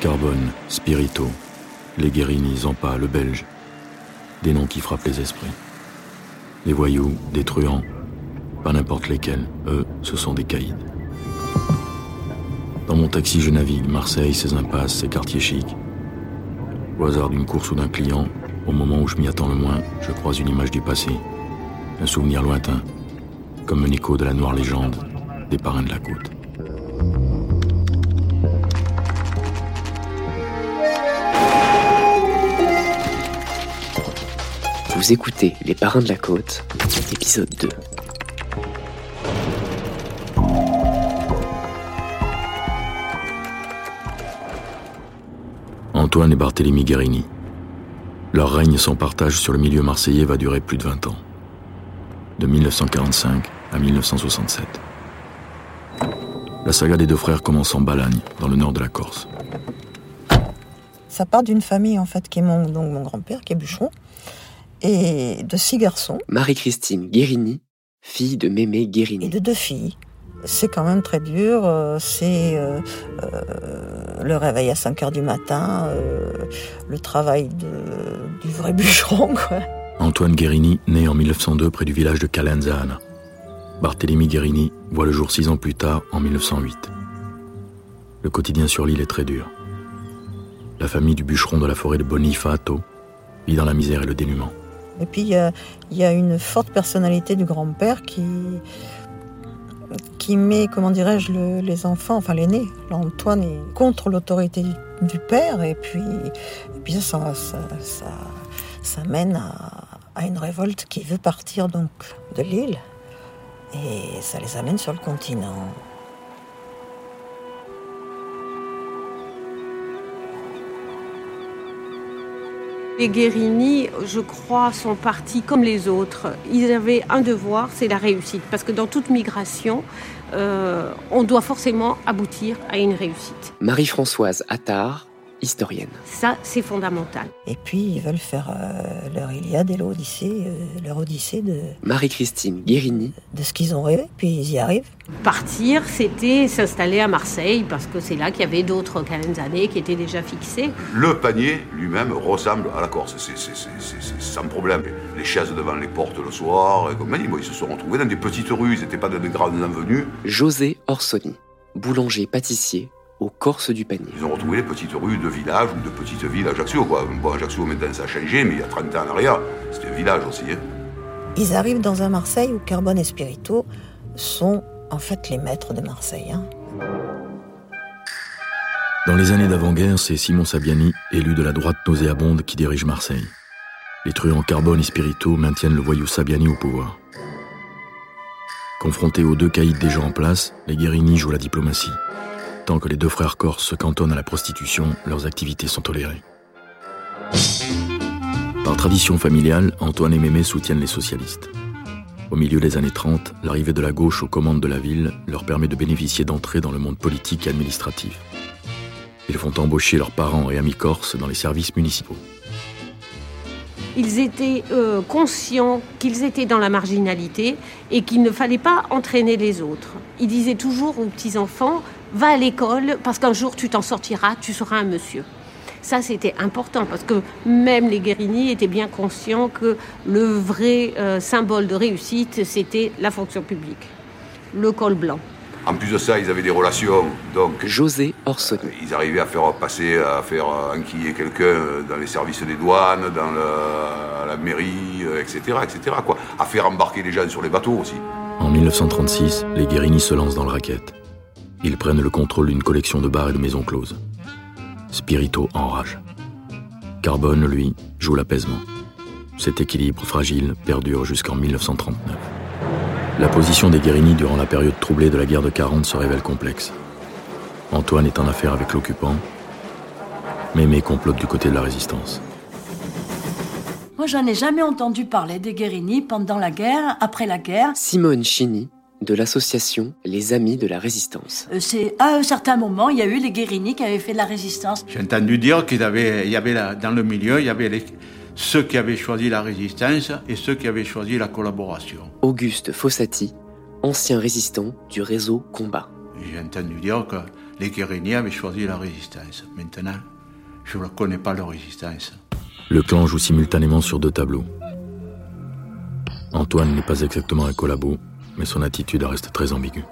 Carbone, Spirito, les Guérini, Zampa, le Belge. Des noms qui frappent les esprits. Des voyous, des truands, pas n'importe lesquels. Eux, ce sont des caïds. Dans mon taxi, je navigue Marseille, ses impasses, ses quartiers chics. Au hasard d'une course ou d'un client, au moment où je m'y attends le moins, je croise une image du passé, un souvenir lointain, comme un écho de la noire légende des parrains de la côte. Vous écoutez Les Parrains de la Côte, épisode 2. Antoine et Barthélemy Guérini. Leur règne sans partage sur le milieu marseillais va durer plus de 20 ans. De 1945 à 1967. La saga des deux frères commence en Balagne, dans le nord de la Corse. Ça part d'une famille en fait qui est mon, donc mon grand-père qui est bûcheron et de six garçons Marie-Christine Guérini, fille de Mémé et Guérini. de deux filles. C'est quand même très dur. euh, C'est euh, euh, le réveil à 5 heures du matin, euh, le travail de- du vrai bûcheron. Quoi. Antoine Guérini naît en 1902 près du village de Calenzana. Barthélemy Guérini voit le jour six ans plus tard, en 1908. Le quotidien sur l'île est très dur. La famille du bûcheron de la forêt de Bonifato vit dans la misère et le dénuement. Et puis il y a, une forte personnalité du grand-père qui qui met, comment dirais-je, le- les enfants, enfin l'aîné, l'Antoine, est contre l'autorité du, père, et puis, et puis ça, ça, ça, ça, ça mène à, à une révolte qui veut partir donc de l'île, et ça les amène sur le continent. Les Guérini, je crois, sont partis comme les autres. Ils avaient un devoir, c'est la réussite. Parce que dans toute migration, euh, on doit forcément aboutir à une réussite. Marie-Françoise Attard, historienne. Ça, c'est fondamental. Et puis ils veulent faire euh, leur Iliade et l'Odyssée, euh, leur Odyssée de, Marie-Christine Guérini, de ce qu'ils ont rêvé, puis ils y arrivent. Partir, c'était s'installer à Marseille, parce que c'est là qu'il y avait d'autres années qui étaient déjà fixées. Le panier lui-même ressemble à la Corse, c'est c'est- c'est- c'est- c'est sans problème. Les chaises devant les portes le soir, et comme dit, bon, ils se sont retrouvés dans des petites rues, ils n'étaient pas dans des grandes avenues. José Orsoni, boulanger-pâtissier au Corse du Panier. Ils ont retrouvé les petites rues de villages ou de petites villes à Ajaccio. Quoi. Bon, Ajaccio maintenant ça a changé, mais il y a 30 ans en arrière, c'était un village aussi. hein. Ils arrivent dans un Marseille où Carbone et Spirito sont en fait les maîtres de Marseille. hein. Dans les années d'avant-guerre, c'est Simon Sabiani, élu de la droite nauséabonde, qui dirige Marseille. Les truands Carbone et Spirito maintiennent le voyou Sabiani au pouvoir. Confrontés aux deux caïds déjà en place, les Guérini jouent la diplomatie. Que les deux frères corses se cantonnent à la prostitution, leurs activités sont tolérées. Par tradition familiale, Antoine et Mémé soutiennent les socialistes. Au milieu des années 30, l'arrivée de la gauche aux commandes de la ville leur permet de bénéficier d'entrées dans le monde politique et administratif. Ils font embaucher leurs parents et amis corses dans les services municipaux. Ils étaient euh, conscients qu'ils étaient dans la marginalité et qu'il ne fallait pas entraîner les autres. Ils disaient toujours aux petits-enfants, va à l'école parce qu'un jour tu t'en sortiras, tu seras un monsieur. Ça, c'était important parce que même les Guérini étaient bien conscients que le vrai euh, symbole de réussite, c'était la fonction publique, le col blanc. En plus de ça, ils avaient des relations, donc José Orsoni, ils arrivaient à faire passer, à faire enquiller quelqu'un dans les services des douanes, dans le- la mairie, euh, etc., etc. Quoi. À faire embarquer les gens sur les bateaux aussi. En 1936, les Guérini se lancent dans le racket. Ils prennent le contrôle d'une collection de bars et de maisons closes. Spirito enrage. Carbone, lui, joue l'apaisement. Cet équilibre fragile perdure jusqu'en 1939. La position des Guérini durant la période troublée de la guerre de 40 se révèle complexe. Antoine est en affaire avec l'occupant. Mémé complote du côté de la résistance. Moi, j'en ai jamais entendu parler des Guérini pendant la guerre, après la guerre. Simone Chini, de l'association Les Amis de la Résistance. Euh, C'est à un certain moment, il y a eu les Guérini qui avaient fait de la résistance. J'ai entendu dire qu'il y avait, il y avait la- dans le milieu, il y avait les- ceux qui avaient choisi la résistance et ceux qui avaient choisi la collaboration. Auguste Fossati, ancien résistant du réseau Combat. J'ai entendu dire que les Guérini avaient choisi la résistance. Maintenant, je ne connais pas leur résistance. Le clan joue simultanément sur deux tableaux. Antoine n'est pas exactement un collabo, mais son attitude reste très ambiguë.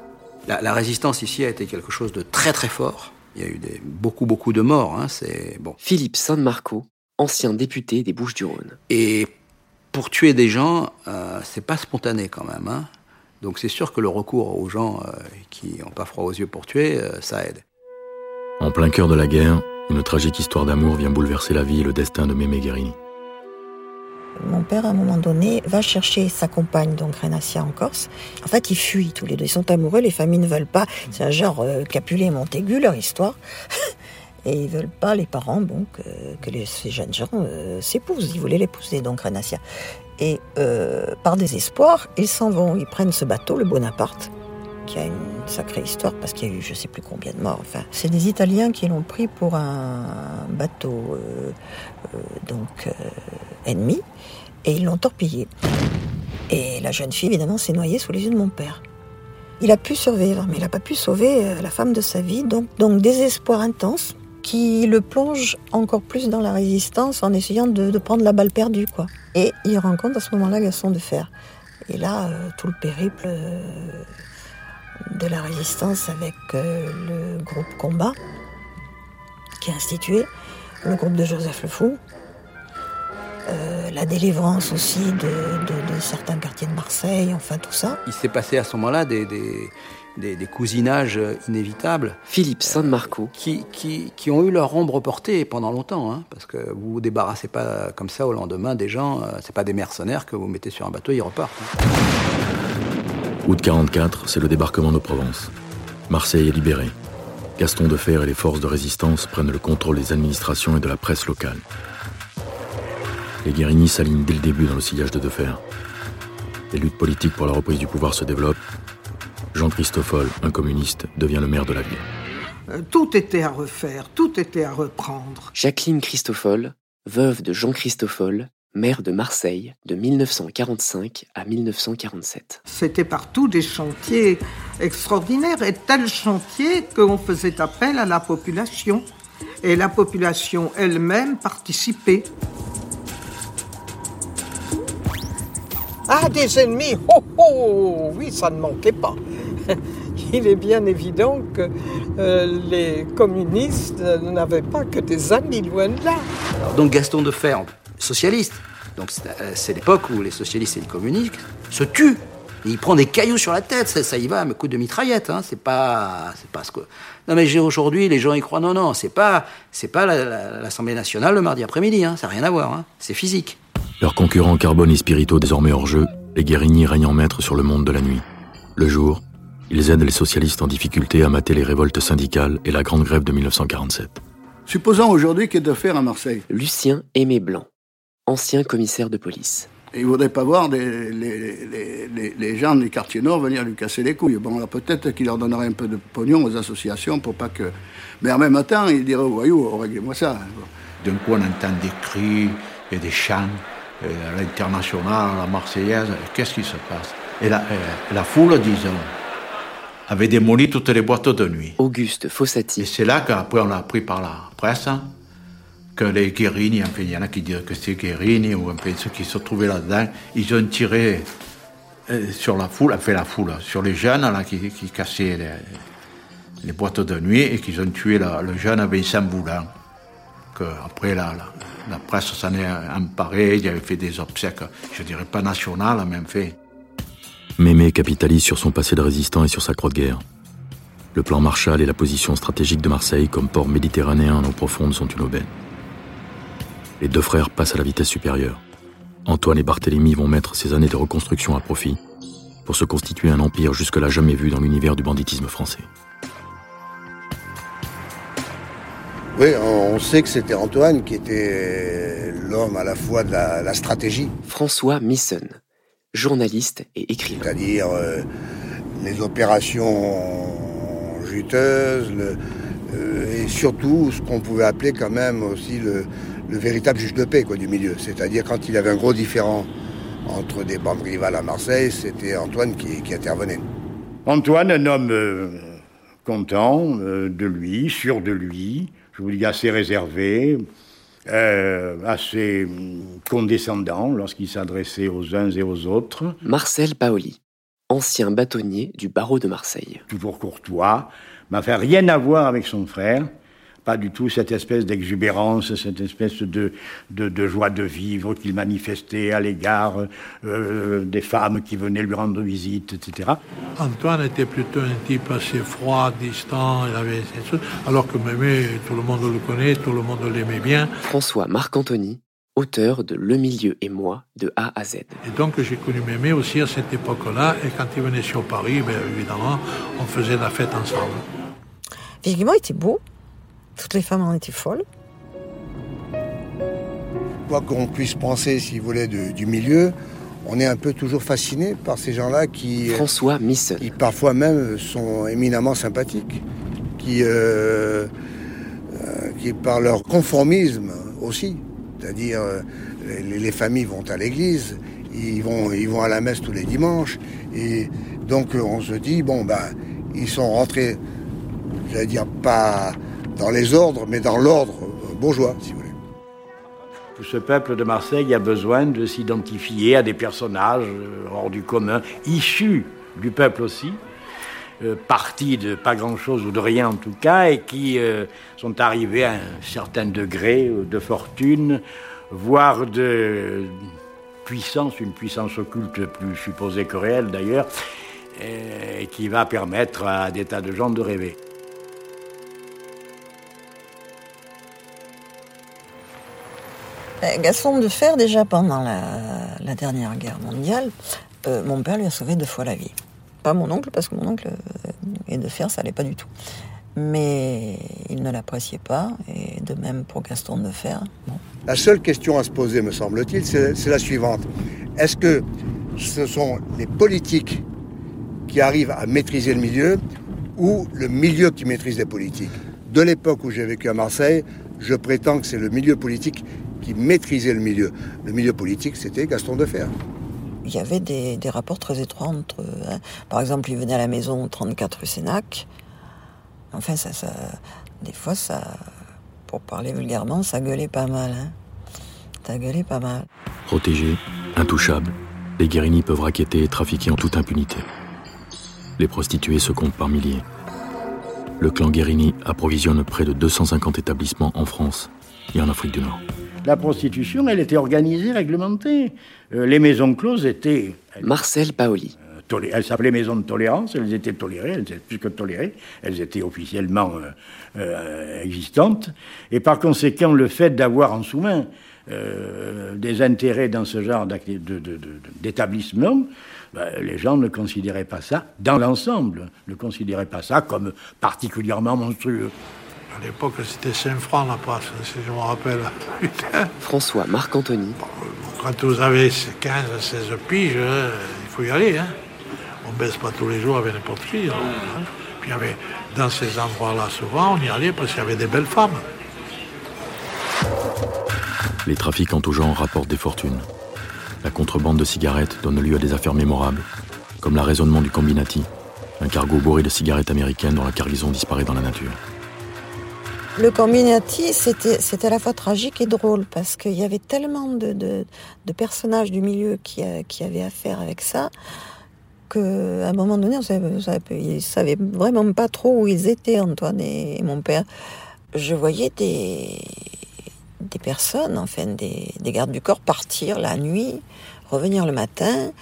La, résistance ici a été quelque chose de très très fort. Il y a eu des, beaucoup beaucoup de morts. Hein, c'est bon. Philippe San Marco, ancien député des Bouches-du-Rhône. Et pour tuer des gens, euh, c'est pas spontané quand même. Hein. Donc c'est sûr que le recours aux gens euh, qui n'ont pas froid aux yeux pour tuer, euh, ça aide. En plein cœur de la guerre, une tragique histoire d'amour vient bouleverser la vie et le destin de Mémé Guérini. Mon père, à un moment donné, va chercher sa compagne, donc Renassia en Corse. En fait, ils fuient tous les deux. Ils sont amoureux, les familles ne veulent pas. C'est un genre euh, Capulet et Montaigu, leur histoire. et ils veulent pas, les parents, donc, euh, que ces jeunes gens euh, s'épousent. Ils voulaient l'épouser, donc Renassia. Et par désespoir, ils s'en vont. Ils prennent ce bateau, le Bonaparte, qui a une sacrée histoire parce qu'il y a eu je sais plus combien de morts. Enfin, c'est des Italiens qui l'ont pris pour un bateau donc ennemi et ils l'ont torpillé. Et la jeune fille, évidemment, s'est noyée sous les yeux de mon père. Il a pu survivre, mais il n'a pas pu sauver euh, la femme de sa vie. Donc, donc désespoir intense qui le plonge encore plus dans la résistance en essayant de, prendre la balle perdue. quoi. Et il rencontre à ce moment-là Gaston de Fer. Et là, euh, tout le périple euh, de la résistance avec le groupe Combat qui est institué, le groupe de Joseph Le Fou, euh, la délivrance aussi de, certains quartiers de Marseille, enfin tout ça. Il s'est passé à ce moment-là des, des, cousinages inévitables. Philippe San Marco. Qui, qui, ont eu leur ombre portée pendant longtemps, hein, parce que vous vous débarrassez pas comme ça au lendemain des gens, euh, c'est pas des mercenaires que vous mettez sur un bateau, ils repartent. Hein. Août 44, c'est le débarquement de Provence. Marseille est libérée. Gaston de Fer et les forces de résistance prennent le contrôle des administrations et de la presse locale. Les Guérini s'alignent dès le début dans le sillage de Defer. Les luttes politiques pour la reprise du pouvoir se développent. Jean Christoffel, un communiste, devient le maire de la ville. Euh, tout était à refaire, tout était à reprendre. Jacqueline Christoffel, veuve de Jean Christoffel, maire de Marseille de 1945 à 1947. C'était partout des chantiers extraordinaires et tels chantiers qu'on faisait appel à la population. Et la population elle-même participait. Ah, des ennemis Oh, oh Oui, ça ne manquait pas. Il est bien évident que euh, les communistes n'avaient pas que des amis, loin de là. Donc Gaston de Ferme, socialiste, donc c'est euh, l'époque où les socialistes et les communistes se tuent. il prend des cailloux sur la tête, ça, y va, un coup de mitraillette. Hein. C'est pas, c'est pas ce que. Non mais aujourd'hui, les gens y croient. Non non, c'est pas, c'est pas l'Assemblée nationale le mardi après-midi. Hein. Ça n'a rien à voir. Hein. C'est physique. Leurs concurrents Carbone et Spirito désormais hors jeu, les Guérigny règnent en maître sur le monde de la nuit. Le jour, ils aident les socialistes en difficulté à mater les révoltes syndicales et la grande grève de 1947. Supposons aujourd'hui qu'il y ait de faire à Marseille. Lucien Aimé Blanc, ancien commissaire de police. il ne voudrait pas voir les, les, gens des quartiers nord venir lui casser les couilles. Bon, alors peut-être qu'il leur donnerait un peu de pognon aux associations pour pas que. Mais en même temps, il dirait aux voyous, oh, réglez-moi ça. D'un coup, on entend des cris et des chants à l'international, à la Marseillaise, qu'est-ce qui se passe? Et la, la, foule, disons, avait démoli toutes les boîtes de nuit. Auguste Fossati. Et c'est là qu'après on a appris par la presse que les Guérini, enfin il y en a qui disent que c'est Guérini, ou enfin ceux qui se trouvaient là-dedans, ils ont tiré euh, sur la foule, enfin la foule, sur les jeunes là, qui, cassaient les, boîtes de nuit et qu'ils ont tué le jeune Vincent Boulan. Que après la, la la presse s'en est emparée, il avait fait des obsèques, je dirais pas nationales, même fait. Mémé capitalise sur son passé de résistant et sur sa croix de guerre. Le plan Marshall et la position stratégique de Marseille comme port méditerranéen en eau profonde sont une aubaine. Les deux frères passent à la vitesse supérieure. Antoine et Barthélemy vont mettre ces années de reconstruction à profit pour se constituer un empire jusque-là jamais vu dans l'univers du banditisme français. Oui, on sait que c'était Antoine qui était l'homme à la fois de la, stratégie. François Misson, journaliste et écrivain. C'est-à-dire euh, les opérations juteuses, euh, et surtout ce qu'on pouvait appeler quand même aussi le, véritable juge de paix quoi, du milieu. C'est-à-dire quand il y avait un gros différent entre des bandes rivales à Marseille, c'était Antoine qui, intervenait. Antoine, un homme euh, content euh, de lui, sûr de lui, je vous dis assez réservé, euh, assez condescendant lorsqu'il s'adressait aux uns et aux autres. Marcel Paoli, ancien bâtonnier du barreau de Marseille. Toujours courtois, m'a fait rien à voir avec son frère pas du tout cette espèce d'exubérance, cette espèce de, de, joie de vivre qu'il manifestait à l'égard euh, des femmes qui venaient lui rendre visite, etc. Antoine était plutôt un type assez froid, distant, il avait alors que Mémé, tout le monde le connaît, tout le monde l'aimait bien. François Marc-Anthony, auteur de Le Milieu et moi, de A à Z. Et donc j'ai connu Mémé aussi à cette époque-là, et quand il venait sur Paris, bien évidemment, on faisait la fête ensemble. Physiquement, il était beau, toutes les femmes en étaient folles. Quoi qu'on puisse penser, si vous voulez, du milieu, on est un peu toujours fasciné par ces gens-là qui. François Miss. Qui parfois même sont éminemment sympathiques. Qui, euh, euh, qui par leur conformisme aussi. C'est-à-dire, euh, les, familles vont à l'église, ils vont, ils vont à la messe tous les dimanches. Et donc, on se dit, bon, ben, ils sont rentrés, j'allais dire, pas dans les ordres, mais dans l'ordre bourgeois, si vous voulez. Tout ce peuple de Marseille a besoin de s'identifier à des personnages euh, hors du commun, issus du peuple aussi, euh, partis de pas grand-chose ou de rien en tout cas, et qui euh, sont arrivés à un certain degré de fortune, voire de puissance, une puissance occulte plus supposée que réelle d'ailleurs, et qui va permettre à des tas de gens de rêver. Gaston de Fer, déjà pendant la, dernière guerre mondiale, euh, mon père lui a sauvé deux fois la vie. Pas mon oncle, parce que mon oncle euh, et de Fer, ça allait pas du tout. Mais il ne l'appréciait pas, et de même pour Gaston de Fer. La seule question à se poser, me semble-t-il, c'est la suivante. Est-ce que ce sont les politiques qui arrivent à maîtriser le milieu ou le milieu qui maîtrise les politiques? De l'époque où j'ai vécu à Marseille, je prétends que c'est le milieu politique qui maîtrisait le milieu. Le milieu politique, c'était Gaston Defer. Il y avait des, rapports très étroits entre. Hein. Par exemple, il venait à la maison 34 rue Sénac. Enfin, ça, ça, des fois, ça, pour parler vulgairement, ça gueulait pas mal. Hein. Ça gueulait pas mal. Protégés, intouchables, les Guérini peuvent raqueter et trafiquer en toute impunité. Les prostituées se comptent par milliers. Le clan Guérini approvisionne près de 250 établissements en France et en Afrique du Nord. La prostitution, elle était organisée, réglementée. Euh, les maisons closes étaient... Marcel Paoli. Euh, elles s'appelaient maisons de tolérance, elles étaient tolérées, elles étaient plus que tolérées, elles étaient officiellement euh, existantes. Et par conséquent, le fait d'avoir en sous-main des intérêts dans ce genre d'établissement, ben, les gens ne considéraient pas ça, dans l'ensemble, ne considéraient pas ça comme particulièrement monstrueux. À l'époque, c'était 5 francs la passe, si je me rappelle. François Marc-Anthony. Quand vous avez 15, 16 piges, hein, il faut y aller. Hein. On ne baisse pas tous les jours avec n'importe qui. Hein. Puis avait, dans ces endroits-là, souvent, on y allait parce qu'il y avait des belles femmes. Les trafiquants tout genre rapportent des fortunes. La contrebande de cigarettes donne lieu à des affaires mémorables, comme l'arraisonnement du Combinati, un cargo bourré de cigarettes américaines dont la cargaison disparaît dans la nature. Le Combinati, c'était à la fois tragique et drôle parce qu'il y avait tellement de, personnages du milieu qui, qui, avaient affaire avec ça qu'à un moment donné, ils savaient vraiment pas trop où ils étaient, Antoine et, mon père. Je voyais des, des personnes, enfin des, des gardes du corps, partir la nuit, revenir le matin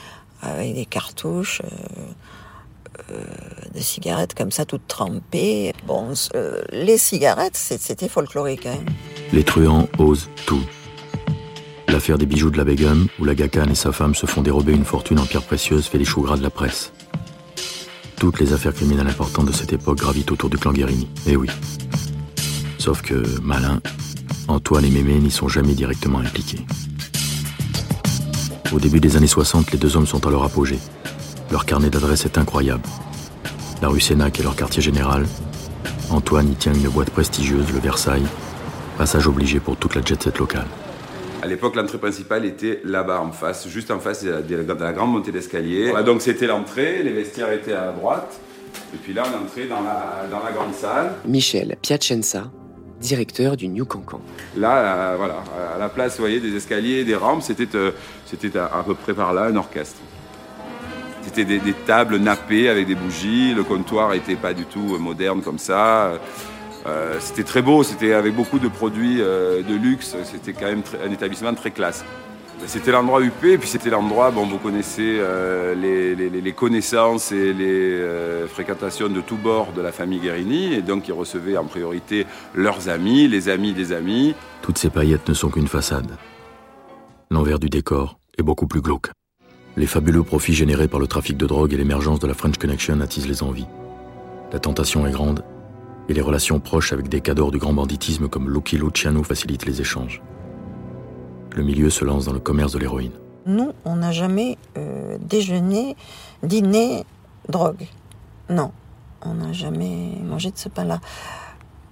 avec des cartouches. Euh, euh, des cigarettes comme ça, toutes trempées. Bon, euh, les cigarettes, c'était folklorique. Hein. Les truands osent tout. L'affaire des bijoux de la Begum, où la Gacan et sa femme se font dérober une fortune en pierres précieuses, fait les choux gras de la presse. Toutes les affaires criminelles importantes de cette époque gravitent autour du clan Guérini. Eh oui. Sauf que, malin, Antoine et Mémé n'y sont jamais directement impliqués. Au début des années 60, les deux hommes sont à leur apogée. Leur carnet d'adresses est incroyable. La rue Sénac est leur quartier général. Antoine y tient une boîte prestigieuse, le Versailles. Passage obligé pour toute la jet-set locale. À l'époque, l'entrée principale était là-bas en face, juste en face de la, grande montée d'escalier. donc c'était l'entrée, les vestiaires étaient à droite, Et puis là, on est entré dans la, dans la grande salle. Michel Piacenza, directeur du New Cancan. Là, euh, voilà, à la place, vous voyez, des escaliers, des rampes, c'était euh, à peu près par là un orchestre. C'était des, tables nappées avec des bougies. Le comptoir n'était pas du tout moderne comme ça. Euh, c'était très beau, c'était avec beaucoup de produits euh, de luxe. C'était quand même un établissement très classe. C'était l'endroit UP, puis c'était l'endroit, bon, vous connaissez euh, les, connaissances et les fréquentations de tous bords de la famille Guérini, et donc ils recevaient en priorité leurs amis, les amis des amis. Toutes ces paillettes ne sont qu'une façade. L'envers du décor est beaucoup plus glauque. Les fabuleux profits générés par le trafic de drogue et l'émergence de la French Connection attisent les envies. La tentation est grande et les relations proches avec des cadors du grand banditisme comme Lucky Luciano facilitent les échanges. Le milieu se lance dans le commerce de l'héroïne. Nous, on n'a jamais euh, déjeuné, dîné, drogue. Non, on n'a jamais mangé de ce pain-là.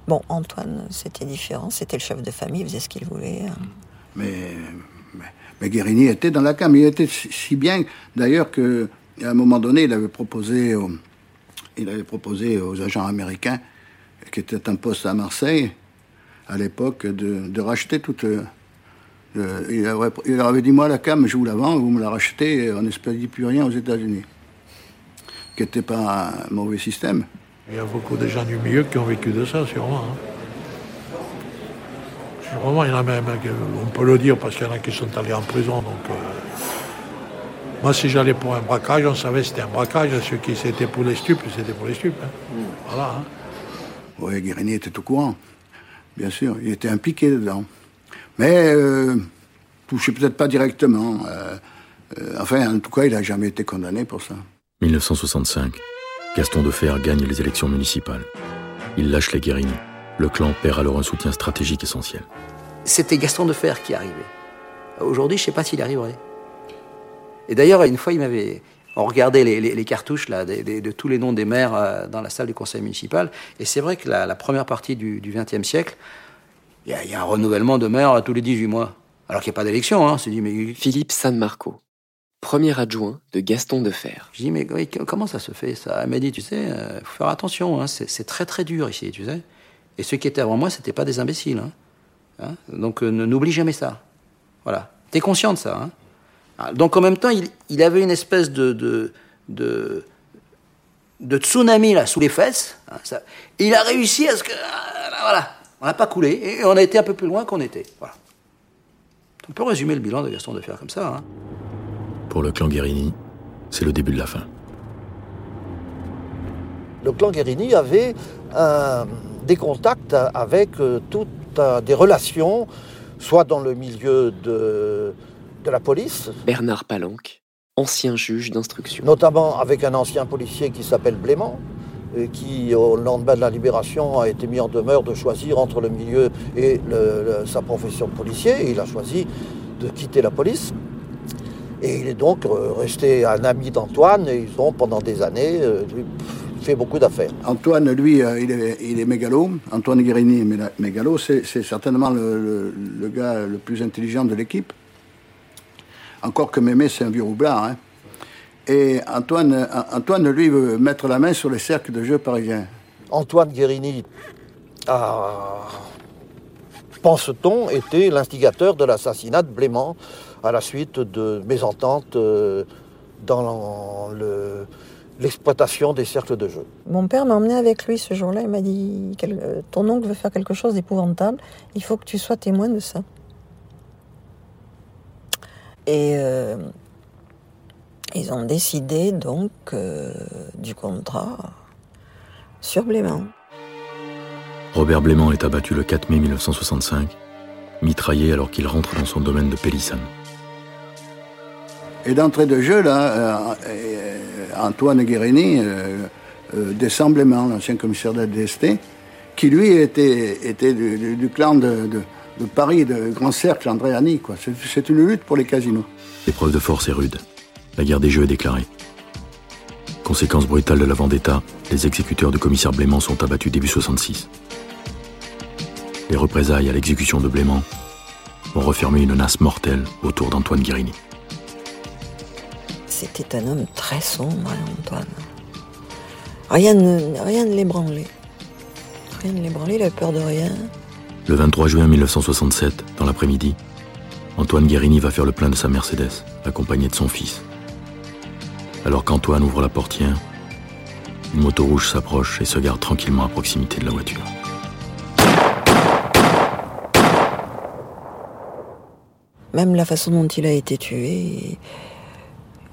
Bon, Antoine, c'était différent. C'était le chef de famille, il faisait ce qu'il voulait. hein. Mais, mais, Guérini était dans la cam. Il était si bien, d'ailleurs, qu'à un moment donné, il avait proposé, aux, il avait proposé aux agents américains, qui étaient en poste à Marseille, à l'époque, de, de racheter toute. euh, euh, il, leur avait dit Moi, la cam, je vous la vends, vous me la rachetez, on n'expédie plus rien aux États-Unis. Qui n'était pas un mauvais système. Il y a beaucoup de gens du milieu qui ont vécu de ça, sûrement. hein. Sûrement, il y en a même, qui- on peut le dire, parce qu'il y en a qui sont allés en prison. Donc, euh, Moi, si j'allais pour un braquage, on savait que c'était un braquage. Ceux qui c'était pour les stupes, c'était pour les stupes. hein. Voilà. hein. Oui, Guérini était au courant, bien sûr. Il était impliqué dedans. Mais euh, touché peut-être pas directement. euh, euh, enfin, en tout cas, il n'a jamais été condamné pour ça. 1965. Gaston Defer gagne les élections municipales. Il lâche les Guérini. Le clan perd alors un soutien stratégique essentiel. C'était Gaston Defer qui arrivait. Aujourd'hui, je ne sais pas s'il arriverait. Et d'ailleurs, une fois, il m'avait. On regardait les, les- les cartouches là, des- des- de tous les noms des maires euh, dans la salle du conseil municipal. Et c'est vrai que la, la première partie du XXe siècle, il y, a- il y a un renouvellement de maires tous les 18 mois. Alors qu'il n'y a pas d'élection. Hein. Dit, mais. Philippe San Marco, premier adjoint de Gaston Defer. Je dis, mais oui, comment ça se fait ça? Elle m'a dit, tu sais, il faut faire attention, hein, c'est c'est très très dur ici, tu sais. Et ceux qui étaient avant moi, c'était pas des imbéciles. hein. Hein? Donc euh, ne- n'oublie jamais ça. Voilà. T'es conscient de ça. hein. Ah, Donc en même temps, il, il avait une espèce de, de, de, de tsunami là sous les fesses. hein, ça. Et il a réussi à ce que. ah, Voilà. On n'a pas coulé et on a été un peu plus loin qu'on était. Voilà. On peut résumer le bilan de Gaston Defer comme ça. hein. Pour le clan Guérini, c'est le début de la fin. Le clan Guérini avait euh, des contacts avec euh, toutes euh, des relations, soit dans le milieu de, de la police, Bernard Palanque, ancien juge d'instruction. notamment avec un ancien policier qui s'appelle Blément, et qui, au lendemain de la libération, a été mis en demeure de choisir entre le milieu et le- le- sa profession de policier. Et il a choisi de quitter la police. Et il est donc euh, resté un ami d'Antoine, et ils ont, pendant des années, euh, fait beaucoup d'affaires. Antoine, lui, euh, il est, il est mégalo. Antoine Guérini est mégalo. C'est certainement le, le- le gars le plus intelligent de l'équipe. Encore que Mémé, c'est un vieux roublard. hein. Et Antoine, euh, Antoine, lui, veut mettre la main sur les cercles de jeu parisiens. Antoine Guérini a, pense-t-on, été l'instigateur de l'assassinat de Blément à la suite de mésententes euh, dans le- l'exploitation des cercles de jeu. Mon père m'a emmené avec lui ce jour-là. Il m'a dit euh, Ton oncle veut faire quelque chose d'épouvantable. Il faut que tu sois témoin de ça. Et euh, ils ont décidé donc euh, du contrat sur Blément. Robert Blément est abattu le 4 mai 1965, mitraillé alors qu'il rentre dans son domaine de Pélissane. Et d'entrée de jeu, là, euh, euh, Antoine Guérini euh, euh, l'ancien commissaire de la DST, qui lui était, était du, clan de, Paris, de Grand Cercle, Andréani. C'est une lutte pour les casinos. L'épreuve de force est rude. La guerre des jeux est déclarée. Conséquence brutale de la vendetta, les exécuteurs du commissaire Blément sont abattus début 66. Les représailles à l'exécution de Blément vont refermer une nasse mortelle autour d'Antoine Guérini. C'était un homme très sombre, Antoine. Rien ne, rien ne l'ébranlait. Rien ne l'ébranlait, il avait peur de rien. Le 23 juin 1967, dans l'après-midi, Antoine Guérini va faire le plein de sa Mercedes, accompagné de son fils. Alors qu'Antoine ouvre la portière, une moto rouge s'approche et se garde tranquillement à proximité de la voiture. Même la façon dont il a été tué,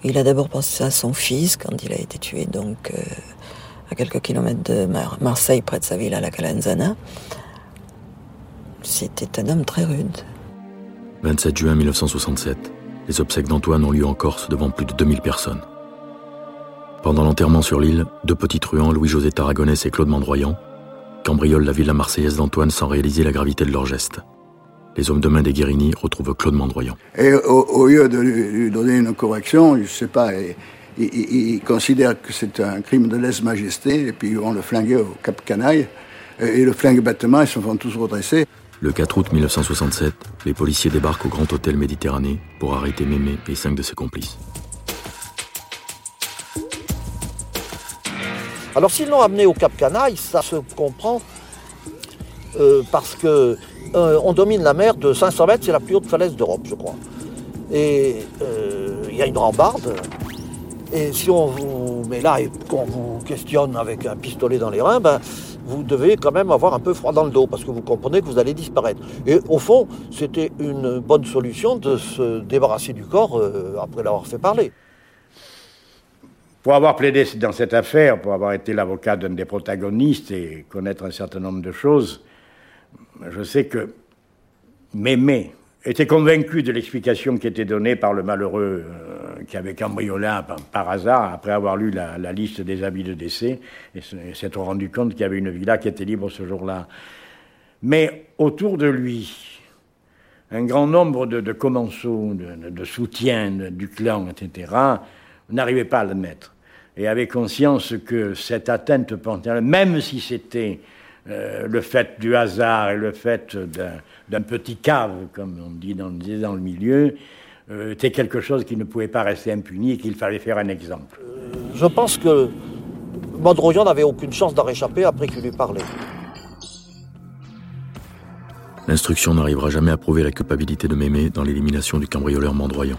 il a d'abord pensé à son fils quand il a été tué, donc euh, à quelques kilomètres de Marseille, près de sa ville à la Calanzana. C'était un homme très rude. 27 juin 1967, les obsèques d'Antoine ont lieu en Corse devant plus de 2000 personnes. Pendant l'enterrement sur l'île, deux petits truands, Louis-José Tarragonès et Claude Mandroyan, cambriolent la villa marseillaise d'Antoine sans réaliser la gravité de leur geste. Les hommes de main des Guérini retrouvent Claude Mandroyan. Et au, lieu de lui donner une correction, je ne sais pas, ils considèrent que c'est un crime de lèse-majesté, et puis ils vont le flinguer au Cap Canaille. Et le flingue bêtement, ils se font tous redresser. Le 4 août 1967, les policiers débarquent au Grand Hôtel Méditerranée pour arrêter Mémé et cinq de ses complices. Alors s'ils l'ont amené au Cap Canaille, ça se comprend euh, parce que euh, on domine la mer de 500 mètres, c'est la plus haute falaise d'Europe, je crois. Et euh, il y a une rambarde. Et si on vous met là et qu'on vous questionne avec un pistolet dans les reins, ben, vous devez quand même avoir un peu froid dans le dos parce que vous comprenez que vous allez disparaître. Et au fond, c'était une bonne solution de se débarrasser du corps après l'avoir fait parler. Pour avoir plaidé dans cette affaire, pour avoir été l'avocat d'un des protagonistes et connaître un certain nombre de choses, je sais que Mémé était convaincu de l'explication qui était donnée par le malheureux euh, qui avait cambriolé par, hasard après avoir lu la, liste des habits de décès et s'être rendu compte qu'il y avait une villa qui était libre ce jour-là. Mais autour de lui, un grand nombre de, commensaux, de, de soutiens du clan, etc., n'arrivaient pas à le mettre. Et avait conscience que cette atteinte potentielle, même si c'était euh, le fait du hasard et le fait d'un petit cave, comme on dit dans, dans le milieu, euh, était quelque chose qui ne pouvait pas rester impuni et qu'il fallait faire un exemple. Je pense que Mondroyan n'avait aucune chance d'en réchapper après qu'il lui parlait. L'instruction n'arrivera jamais à prouver la culpabilité de Mémé dans l'élimination du cambrioleur Mandroyan.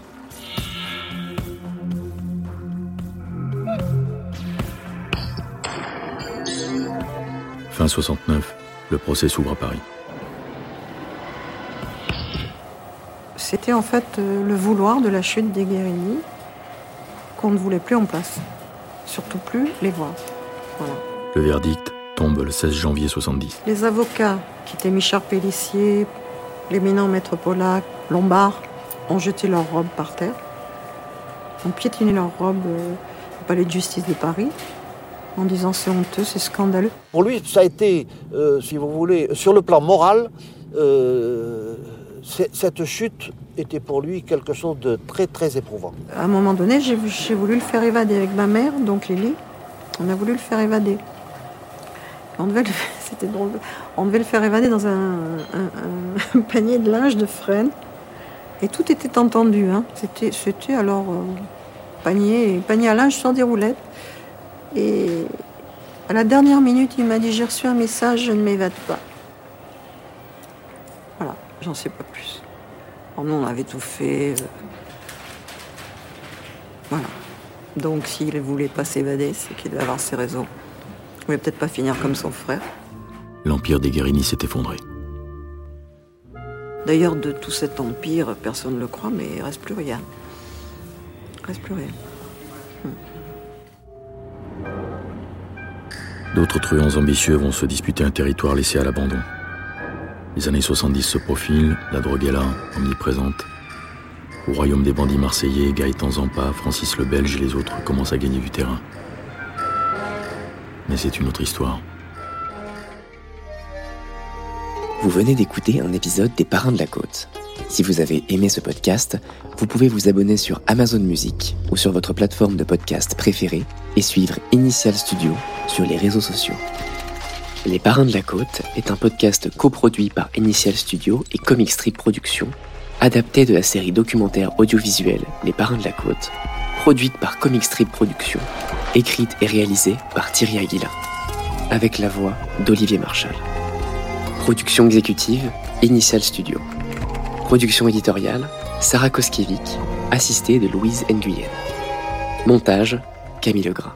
Fin 69, le procès s'ouvre à Paris. C'était en fait euh, le vouloir de la chute des Guérini qu'on ne voulait plus en place. Surtout plus les voir. Le verdict tombe le 16 janvier 70. Les avocats, qui étaient Michel Pellissier, l'éminent maître Polac, Lombard, ont jeté leurs robes par terre, ont piétiné leurs robes euh, au palais de justice de Paris en disant c'est honteux, c'est scandaleux. Pour lui, ça a été, euh, si vous voulez, sur le plan moral, euh, cette chute était pour lui quelque chose de très très éprouvant. À un moment donné, j'ai voulu le faire évader avec ma mère, donc Lily. On a voulu le faire évader. On devait le, c'était drôle. On devait le faire évader dans un, panier de linge de frêne. Et tout était entendu. Hein. C'était, c'était alors euh, panier, panier à linge sans des roulettes. Et à la dernière minute, il m'a dit J'ai reçu un message, je ne m'évade pas. Voilà, j'en sais pas plus. Oh non, on avait tout fait. Euh. Voilà. Donc s'il voulait pas s'évader, c'est qu'il devait avoir ses raisons. Il voulait peut-être pas finir comme son frère. L'empire des Guérini s'est effondré. D'ailleurs, de tout cet empire, personne ne le croit, mais il reste plus rien. Il reste plus rien. D'autres truands ambitieux vont se disputer un territoire laissé à l'abandon. Les années 70 se profilent, la drogue est là, omniprésente. Au royaume des bandits marseillais, Gaëtan Zampa, Francis le Belge et les autres commencent à gagner du terrain. Mais c'est une autre histoire. Vous venez d'écouter un épisode des Parrains de la Côte. Si vous avez aimé ce podcast, vous pouvez vous abonner sur Amazon Music ou sur votre plateforme de podcast préférée et suivre Initial Studio sur les réseaux sociaux. Les Parrains de la Côte est un podcast coproduit par Initial Studio et Comic Strip Productions, adapté de la série documentaire audiovisuelle Les Parrains de la Côte, produite par Comic Strip Productions écrite et réalisée par Thierry Aguila, avec la voix d'Olivier Marchal. Production exécutive, Initial Studio. Production éditoriale, Sarah Koskiewicz, assistée de Louise Nguyen. Montage, Camille Legras.